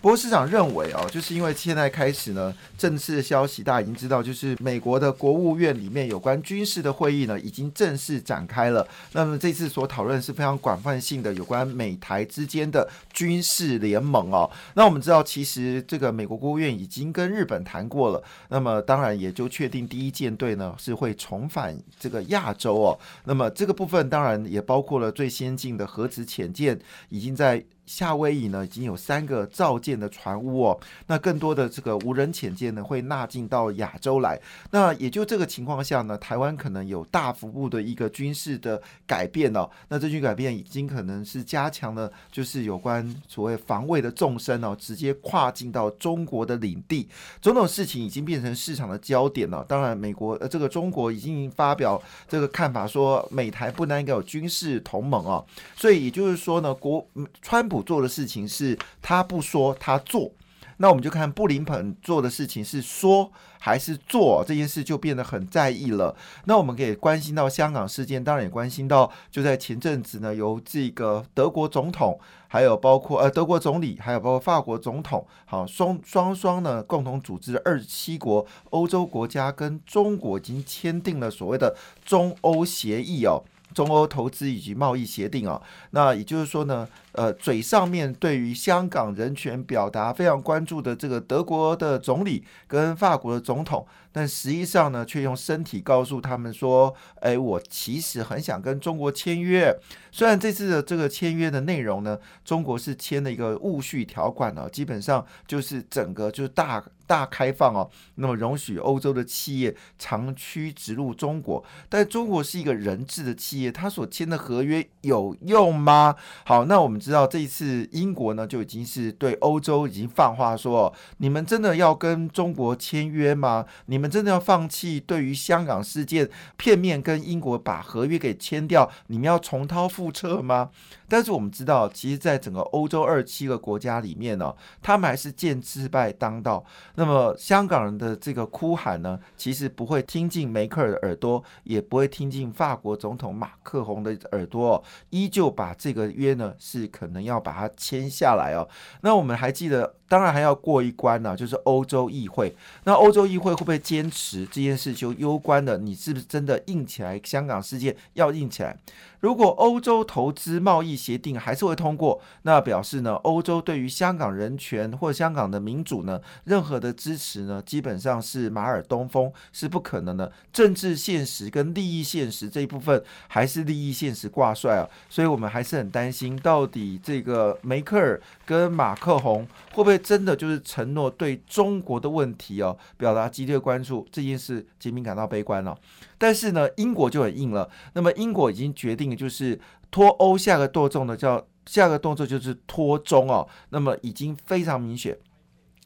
不过市场认为哦，就是因为现在开始呢，正式的消息大家已经知道，就是美国的国务院里面有关军事的会议呢，已经正式展开了。那么这次所讨论是非常广泛性的，有关美台之间的军事联盟哦。那我们知道，其实这个美国国务院已经跟日本谈过了，那么当然也就确定第一舰队呢是会重返这个亚洲哦。那么这个部分当然也包括了最先进的核子潜舰，已经在。夏威夷呢已经有三个造舰的船坞哦，那更多的这个无人潜舰呢会纳进到亚洲来。那也就这个情况下呢，台湾可能有大幅度的一个军事的改变哦。那这句改变已经可能是加强了，就是有关所谓防卫的纵深哦，直接跨进到中国的领地。种种事情已经变成市场的焦点了。当然，美国呃这个中国已经发表这个看法，说美台不能应该有军事同盟哦。所以也就是说呢，国川。做的事情是他不说他做，那我们就看布林肯做的事情是说还是做，这件事就变得很在意了。那我们可以关心到香港事件，当然也关心到就在前阵子呢，由这个德国总统，还有包括呃德国总理，还有包括法国总统，好双双双呢共同组织二十七国欧洲国家跟中国已经签订了所谓的中欧协议哦。中欧投资以及贸易协定啊，那也就是说呢，呃，嘴上面对于香港人权表达非常关注的这个德国的总理跟法国的总统，但实际上呢，却用身体告诉他们说，哎，我其实很想跟中国签约。虽然这次的这个签约的内容呢，中国是签了一个戊序条款呢，基本上就是整个就是大。大开放哦，那么容许欧洲的企业长驱直入中国，但中国是一个人质的企业，他所签的合约有用吗？好，那我们知道这一次英国呢就已经是对欧洲已经放话说，你们真的要跟中国签约吗？你们们真的要放弃对于香港事件片面跟英国把合约给签掉？你们要重蹈覆辙吗？但是我们知道，其实，在整个欧洲二七个国家里面呢，他们还是见之败当道。那么香港人的这个哭喊呢，其实不会听进梅克尔的耳朵，也不会听进法国总统马克宏的耳朵，依旧把这个约呢是可能要把它签下来哦。那我们还记得，当然还要过一关呢，就是欧洲议会。那欧洲议会会不会坚持这件事就攸关的，你是不是真的硬起来？香港事件要硬起来。如果欧洲投资贸易协定还是会通过，那表示呢，欧洲对于香港人权或香港的民主呢，任何的支持呢，基本上是马耳东风，是不可能的。政治现实跟利益现实这一部分还是利益现实挂帅啊，所以我们还是很担心，到底这个梅克尔跟马克宏会不会真的就是承诺对中国的问题哦，表达激烈关注这件事，杰明感到悲观了。但是呢，英国就很硬了。那么英国已经决定，就是脱欧下个动作呢，叫下个动作就是脱中哦。那么已经非常明显，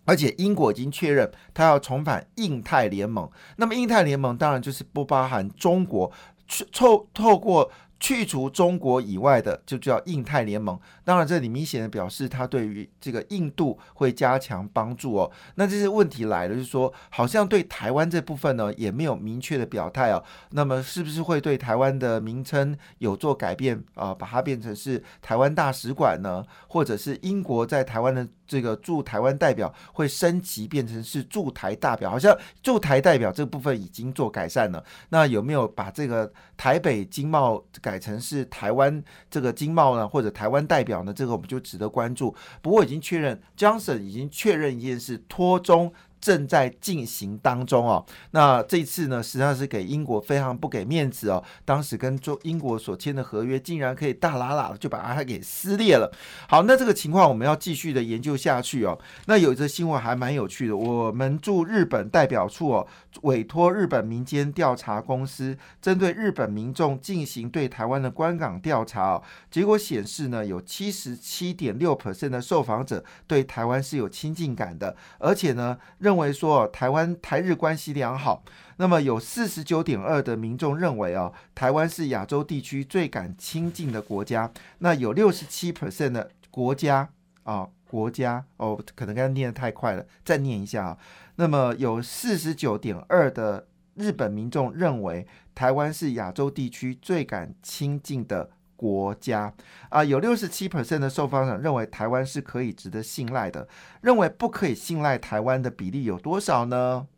而且英国已经确认，他要重返印太联盟。那么印太联盟当然就是不包含中国，去透透过。去除中国以外的，就叫印太联盟。当然，这里明显的表示，他对于这个印度会加强帮助哦。那这些问题来了，就是说，好像对台湾这部分呢，也没有明确的表态哦。那么，是不是会对台湾的名称有做改变啊？把它变成是台湾大使馆呢？或者是英国在台湾的这个驻台湾代表会升级变成是驻台代表？好像驻台代表这部分已经做改善了。那有没有把这个台北经贸？改成是台湾这个经贸呢，或者台湾代表呢，这个我们就值得关注。不过已经确认，Johnson 已经确认一件事，脱中。正在进行当中哦，那这次呢，实际上是给英国非常不给面子哦。当时跟中英国所签的合约，竟然可以大喇喇的就把它给撕裂了。好，那这个情况我们要继续的研究下去哦。那有一则新闻还蛮有趣的，我们驻日本代表处哦，委托日本民间调查公司，针对日本民众进行对台湾的关港调查哦。结果显示呢，有七十七点六 percent 的受访者对台湾是有亲近感的，而且呢。认为说台湾台日关系良好。那么有四十九点二的民众认为哦，台湾是亚洲地区最敢亲近的国家。那有六十七 percent 的国家啊，国家哦，可能刚刚念的太快了，再念一下啊。那么有四十九点二的日本民众认为台湾是亚洲地区最敢亲近的国家啊。有六十七 percent 的受访者认为台湾是可以值得信赖的。认为不可以信赖台湾的比例有多少呢？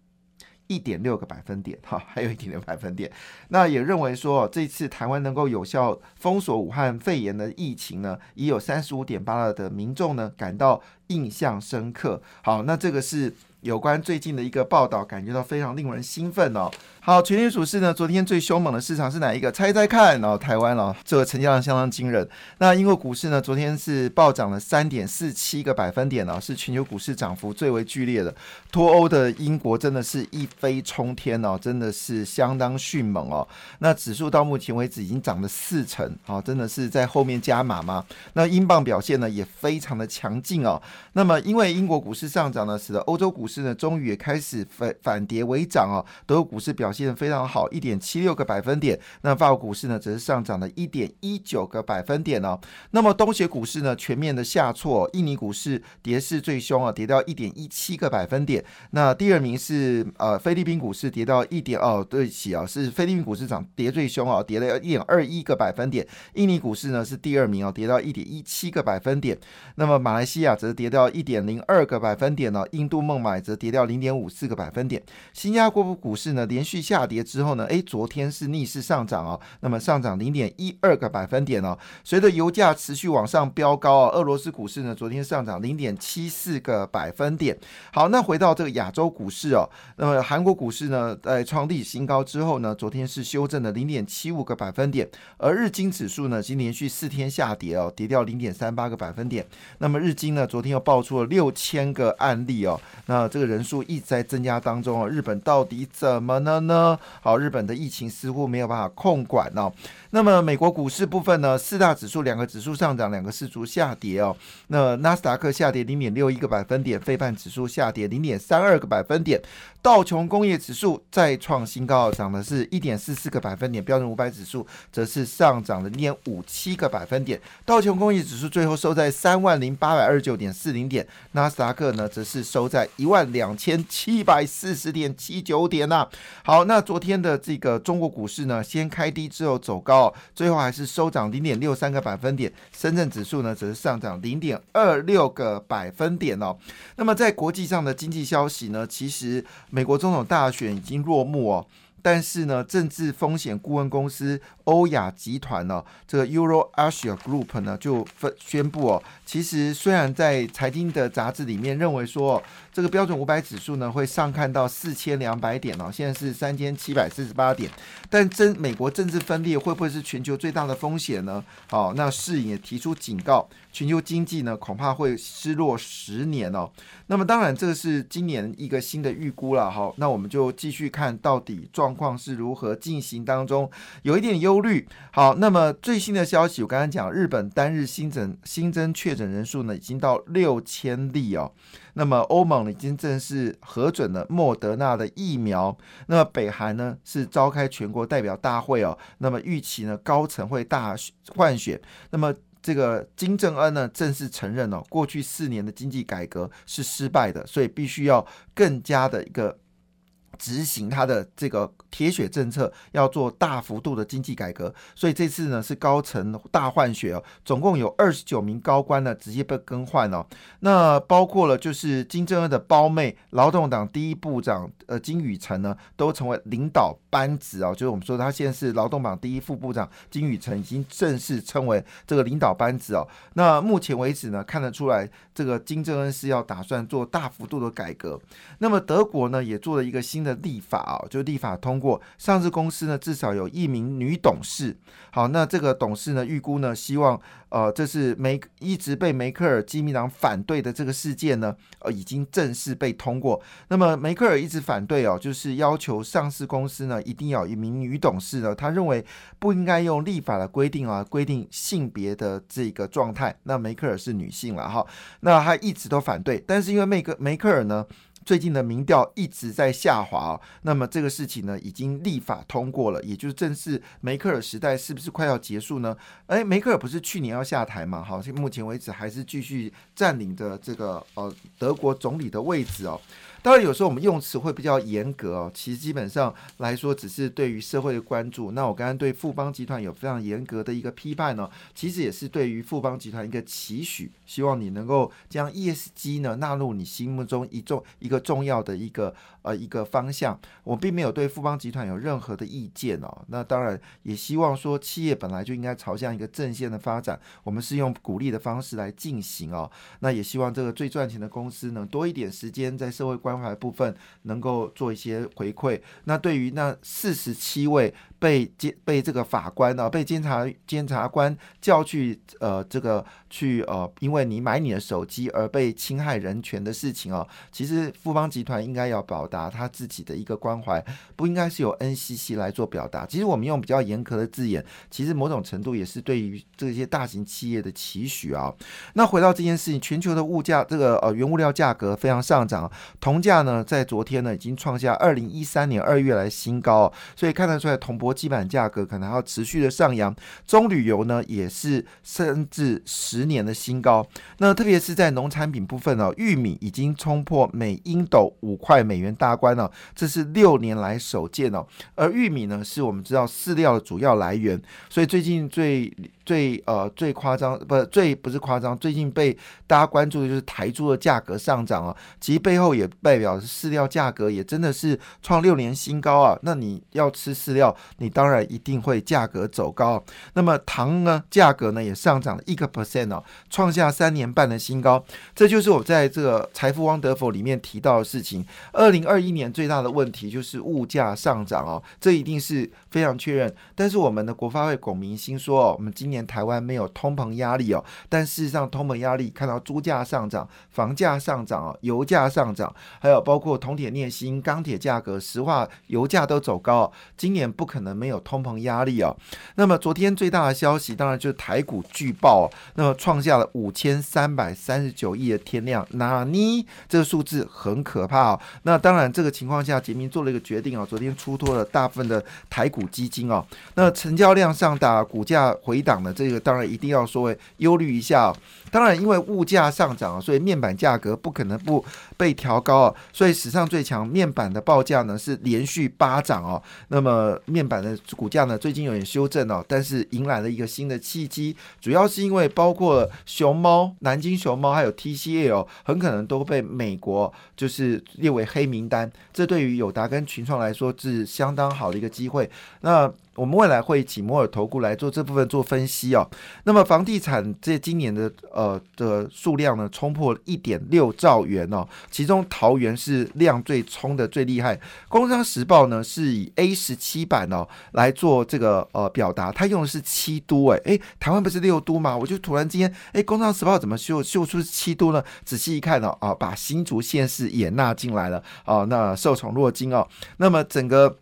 一点六个百分点，哈，还有一点六百分点。那也认为说，这次台湾能够有效封锁武汉肺炎的疫情呢，已有三十五点八的民众呢感到印象深刻。好，那这个是。有关最近的一个报道，感觉到非常令人兴奋哦。好，全球股市呢，昨天最凶猛的市场是哪一个？猜猜看然哦，台湾哦，这个成交量相当惊人。那英国股市呢，昨天是暴涨了三点四七个百分点哦，是全球股市涨幅最为剧烈的。脱欧的英国真的是一飞冲天哦，真的是相当迅猛哦。那指数到目前为止已经涨了四成，好，真的是在后面加码吗？那英镑表现呢也非常的强劲哦。那么因为英国股市上涨呢，使得欧洲股市呢，终于也开始反反跌为涨哦。德国股市表现现非常好，一点七六个百分点。那法国股市呢，则是上涨了一点一九个百分点哦。那么东协股市呢，全面的下挫，印尼股市跌势最凶啊，跌到一点一七个百分点。那第二名是呃菲律宾股市跌到一点哦，对不起啊，是菲律宾股市涨跌最凶啊，跌了一点二一个百分点。印尼股市呢是第二名哦，跌到一点一七个百分点。那么马来西亚则跌到一点零二个百分点呢，印度孟买则跌掉。零点五四个百分点，新加坡股市呢连续下跌之后呢，诶，昨天是逆势上涨哦，那么上涨零点一二个百分点哦。随着油价持续往上飙高啊，俄罗斯股市呢昨天上涨零点七四个百分点。好，那回到这个亚洲股市哦，那么韩国股市呢在创历史新高之后呢，昨天是修正了零点七五个百分点，而日经指数呢已经连续四天下跌哦，跌掉零点三八个百分点。那么日经呢昨天又爆出了六千个案例哦，那这个人。数一直在增加当中哦，日本到底怎么呢？呢好，日本的疫情似乎没有办法控管哦。那么美国股市部分呢？四大指数两个指数上涨，两个指数下跌哦。那纳斯达克下跌零点六一个百分点，费半指数下跌零点三二个百分点。道琼工业指数再创新高，涨的是一点四四个百分点。标准五百指数则是上涨了零点五七个百分点。道琼工业指数最后收在三万零八百二十九点四零点，纳斯达克呢则是收在一万两千七百四十点七九点呐。好，那昨天的这个中国股市呢，先开低之后走高。最后还是收涨零点六三个百分点，深圳指数呢则是上涨零点二六个百分点哦。那么在国际上的经济消息呢，其实美国总统大选已经落幕哦。但是呢，政治风险顾问公司欧亚集团呢，这个 Euro Asia Group 呢就分宣布哦，其实虽然在财经的杂志里面认为说，这个标准五百指数呢会上看到四千两百点哦，现在是三千七百四十八点，但真美国政治分裂会不会是全球最大的风险呢？好，那世也提出警告，全球经济呢恐怕会失落十年哦。那么当然这个是今年一个新的预估了，好，那我们就继续看到底。状况是如何进行当中，有一点忧虑。好，那么最新的消息，我刚刚讲，日本单日新增新增确诊人数呢，已经到六千例哦。那么欧盟已经正式核准了莫德纳的疫苗。那么北韩呢，是召开全国代表大会哦。那么预期呢，高层会大换选。那么这个金正恩呢，正式承认哦，过去四年的经济改革是失败的，所以必须要更加的一个。执行他的这个铁血政策，要做大幅度的经济改革，所以这次呢是高层大换血哦，总共有二十九名高官呢直接被更换哦。那包括了就是金正恩的胞妹，劳动党第一部长呃金宇成呢，都成为领导班子哦，就是我们说他现在是劳动党第一副部长金宇成已经正式称为这个领导班子哦。那目前为止呢，看得出来这个金正恩是要打算做大幅度的改革。那么德国呢也做了一个新的。立法啊，就立法通过，上市公司呢至少有一名女董事。好，那这个董事呢，预估呢，希望呃，这是梅一直被梅克尔基民党反对的这个事件呢，呃，已经正式被通过。那么梅克尔一直反对哦，就是要求上市公司呢一定要有一名女董事呢，他认为不应该用立法的规定啊，规定性别的这个状态。那梅克尔是女性了哈，那他一直都反对，但是因为梅克梅克尔呢。最近的民调一直在下滑，那么这个事情呢，已经立法通过了，也就是正式梅克尔时代是不是快要结束呢？哎，梅克尔不是去年要下台嘛？好，目前为止还是继续占领着这个呃德国总理的位置哦。当然，有时候我们用词会比较严格哦。其实基本上来说，只是对于社会的关注。那我刚刚对富邦集团有非常严格的一个批判呢，其实也是对于富邦集团一个期许，希望你能够将 ESG 呢纳入你心目中一重一个重要的一个呃一个方向。我并没有对富邦集团有任何的意见哦。那当然也希望说，企业本来就应该朝向一个正线的发展，我们是用鼓励的方式来进行哦。那也希望这个最赚钱的公司能多一点时间在社会关。关怀部分能够做一些回馈。那对于那四十七位被监被这个法官呢，被监察监察官叫去呃这个去呃，因为你买你的手机而被侵害人权的事情哦，其实富邦集团应该要表达他自己的一个关怀，不应该是由 NCC 来做表达。其实我们用比较严苛的字眼，其实某种程度也是对于这些大型企业的期许啊。那回到这件事情，全球的物价这个呃原物料价格非常上涨，铜。价呢，在昨天呢，已经创下二零一三年二月来新高，所以看得出来，铜箔基板价格可能要持续的上扬。中旅游呢，也是甚至十年的新高。那特别是在农产品部分呢，玉米已经冲破每英斗五块美元大关了，这是六年来首见哦。而玉米呢，是我们知道饲料的主要来源，所以最近最。最呃最夸张不最不是夸张，最近被大家关注的就是台猪的价格上涨啊，其实背后也代表是饲料价格也真的是创六年新高啊。那你要吃饲料，你当然一定会价格走高。那么糖呢，价格呢也上涨了一个 percent 哦，创下三年半的新高。这就是我在这个财富汪德否里面提到的事情。二零二一年最大的问题就是物价上涨哦，这一定是非常确认。但是我们的国发会龚明鑫说哦，我们今年。台湾没有通膨压力哦，但事实上通膨压力看到猪价上涨、房价上涨哦、油价上涨，还有包括铜铁镍锌、钢铁价格、石化、油价都走高哦，今年不可能没有通膨压力哦。那么昨天最大的消息当然就是台股巨爆，那么创下了五千三百三十九亿的天量，那你这个数字很可怕哦。那当然这个情况下，杰明做了一个决定哦，昨天出脱了大部分的台股基金哦，那成交量上大，股价回档呢这个当然一定要稍微忧虑一下哦，当然因为物价上涨，所以面板价格不可能不被调高啊，所以史上最强面板的报价呢是连续八涨哦，那么面板的股价呢最近有点修正哦，但是迎来了一个新的契机，主要是因为包括熊猫、南京熊猫还有 TCL 很可能都被美国就是列为黑名单，这对于友达跟群创来说是相当好的一个机会，那。我们未来会请摩尔投顾来做这部分做分析哦。那么房地产这今年的呃的数量呢，冲破一点六兆元哦。其中桃园是量最冲的最厉害。工商时报呢是以 A 十七版哦来做这个呃表达，它用的是七都哎哎，台湾不是六都吗？我就突然之间哎，工商时报怎么秀秀出七都呢？仔细一看呢啊，把新竹县市也纳进来了哦，那受宠若惊哦。那么整个。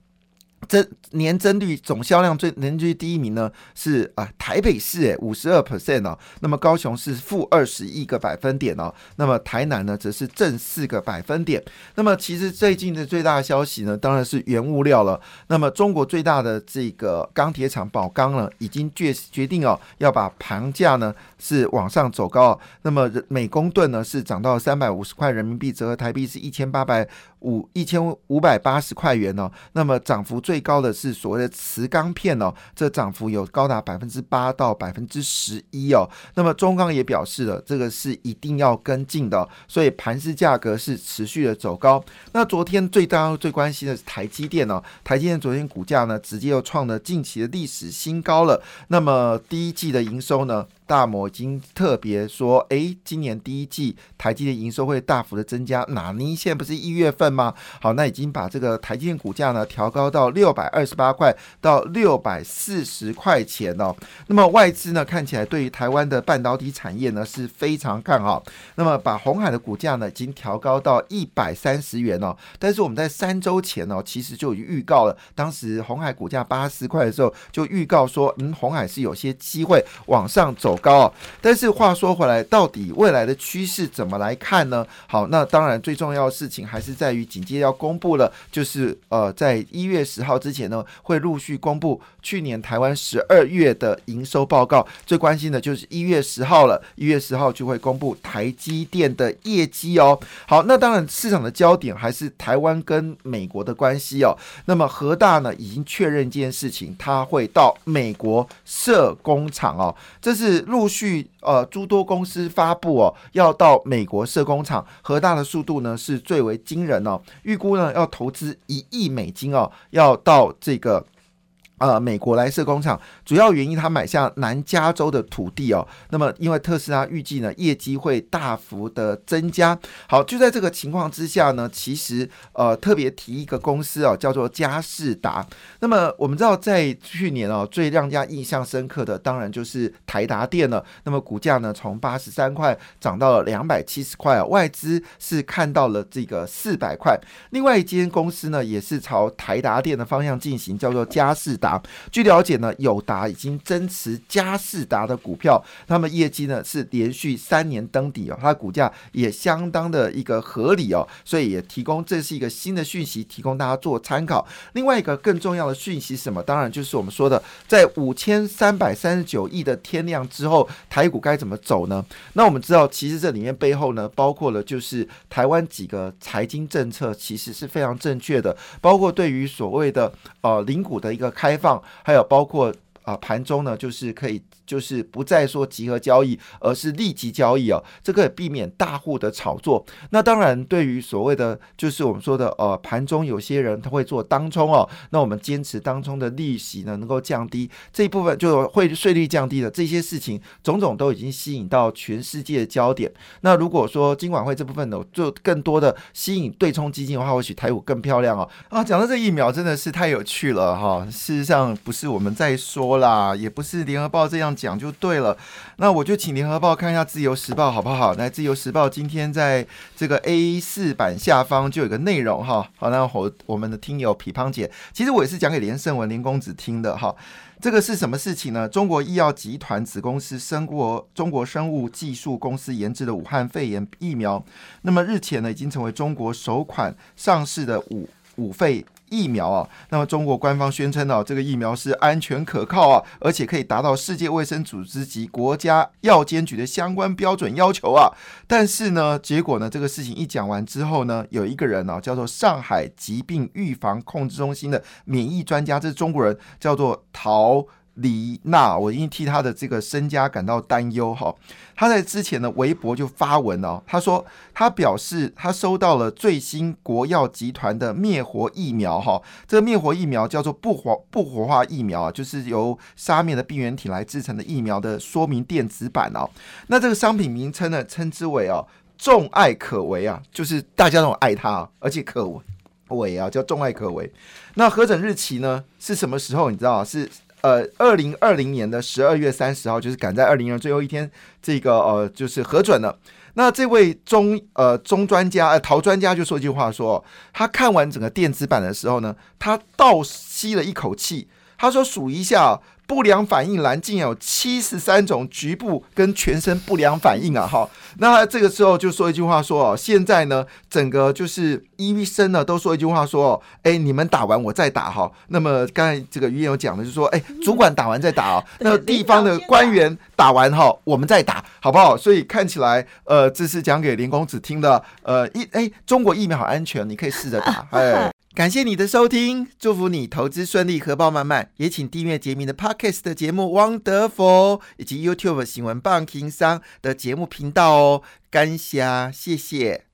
增年增率总销量最年率第一名呢是啊台北市诶五十二 percent 哦，那么高雄是负二十一个百分点哦，那么台南呢则是正四个百分点。那么其实最近的最大的消息呢，当然是原物料了。那么中国最大的这个钢铁厂宝钢呢，已经决决定哦要把盘价呢是往上走高。那么每公吨呢是涨到三百五十块人民币，折合台币是一千八百五一千五百八十块元哦。那么涨幅。最高的是所谓的磁钢片哦，这涨幅有高达百分之八到百分之十一哦。那么中钢也表示了，这个是一定要跟进的，所以盘市价格是持续的走高。那昨天最大最关心的是台积电哦，台积电昨天股价呢直接又创了近期的历史新高了。那么第一季的营收呢？大摩已经特别说，哎，今年第一季台积电营收会大幅的增加。那你现在不是一月份吗？好，那已经把这个台积电股价呢调高到六百二十八块到六百四十块钱哦。那么外资呢看起来对于台湾的半导体产业呢是非常看好。那么把红海的股价呢已经调高到一百三十元哦。但是我们在三周前哦，其实就已经预告了，当时红海股价八十块的时候就预告说，嗯，红海是有些机会往上走。高。但是话说回来，到底未来的趋势怎么来看呢？好，那当然最重要的事情还是在于紧接要公布了，就是呃，在一月十号之前呢，会陆续公布去年台湾十二月的营收报告。最关心的就是一月十号了，一月十号就会公布台积电的业绩哦。好，那当然市场的焦点还是台湾跟美国的关系哦。那么和大呢已经确认这件事情，它会到美国设工厂哦，这是陆续呃诸多公司发布哦，要到美国设工厂。核大的速度呢是最为惊人哦，预估呢要投资一亿美金哦，要到这个。呃，美国来设工厂，主要原因他买下南加州的土地哦。那么，因为特斯拉预计呢，业绩会大幅的增加。好，就在这个情况之下呢，其实呃，特别提一个公司哦，叫做嘉士达。那么，我们知道在去年哦，最让人家印象深刻的，当然就是台达电了。那么，股价呢，从八十三块涨到了两百七十块，外资是看到了这个四百块。另外一间公司呢，也是朝台达电的方向进行，叫做嘉士达。据了解呢，友达已经增持嘉士达的股票，那么业绩呢是连续三年登底哦，它的股价也相当的一个合理哦，所以也提供这是一个新的讯息，提供大家做参考。另外一个更重要的讯息是什么？当然就是我们说的，在五千三百三十九亿的天量之后，台股该怎么走呢？那我们知道，其实这里面背后呢，包括了就是台湾几个财经政策，其实是非常正确的，包括对于所谓的呃零股的一个开放，还有包括啊盘中呢，就是可以。就是不再说集合交易，而是立即交易哦，这个也避免大户的炒作。那当然，对于所谓的就是我们说的呃盘中有些人他会做当冲哦，那我们坚持当冲的利息呢能够降低这一部分就会税率降低的这些事情，种种都已经吸引到全世界的焦点。那如果说金管会这部分呢，就更多的吸引对冲基金的话，或许台股更漂亮哦。啊，讲到这一秒真的是太有趣了哈。事实上不是我们在说啦，也不是联合报这样。讲就对了，那我就请联合报看一下自由时报好不好？来，自由时报今天在这个 A 四版下方就有个内容哈。好，那我我们的听友匹胖姐，其实我也是讲给连胜文林公子听的哈。这个是什么事情呢？中国医药集团子公司生国中国生物技术公司研制的武汉肺炎疫苗，那么日前呢已经成为中国首款上市的五五肺。疫苗啊，那么中国官方宣称呢，这个疫苗是安全可靠啊，而且可以达到世界卫生组织及国家药监局的相关标准要求啊。但是呢，结果呢，这个事情一讲完之后呢，有一个人呢，叫做上海疾病预防控制中心的免疫专家，这是中国人，叫做陶。李娜，我因替他的这个身家感到担忧哈。他在之前的微博就发文哦，他说他表示他收到了最新国药集团的灭活疫苗哈，这个灭活疫苗叫做不活不活化疫苗啊，就是由杀灭的病原体来制成的疫苗的说明电子版哦。那这个商品名称呢，称之为哦众爱可为啊，就是大家都爱它，而且可为啊，叫众爱可为。那核准日期呢是什么时候？你知道是？呃，二零二零年的十二月三十号，就是赶在二零年最后一天，这个呃，就是核准了。那这位中呃中专家呃陶专家就说一句话，说他看完整个电子版的时候呢，他倒吸了一口气，他说数一下。不良反应栏竟有七十三种局部跟全身不良反应啊！哈，那这个时候就说一句话说哦，现在呢，整个就是医生呢都说一句话说哦，哎，你们打完我再打哈。那么刚才这个语言有讲的，就说哎，主管打完再打哦，那地方的官员打完哈，我们再打，好不好？所以看起来呃，这是讲给林公子听的。呃，一哎，中国疫苗好安全，你可以试着打，哎。感谢你的收听，祝福你投资顺利，荷包满满。也请订阅杰明的 Podcast 的节目《Wonderful》，以及 YouTube 新闻棒情商的节目频道哦。感谢，谢谢。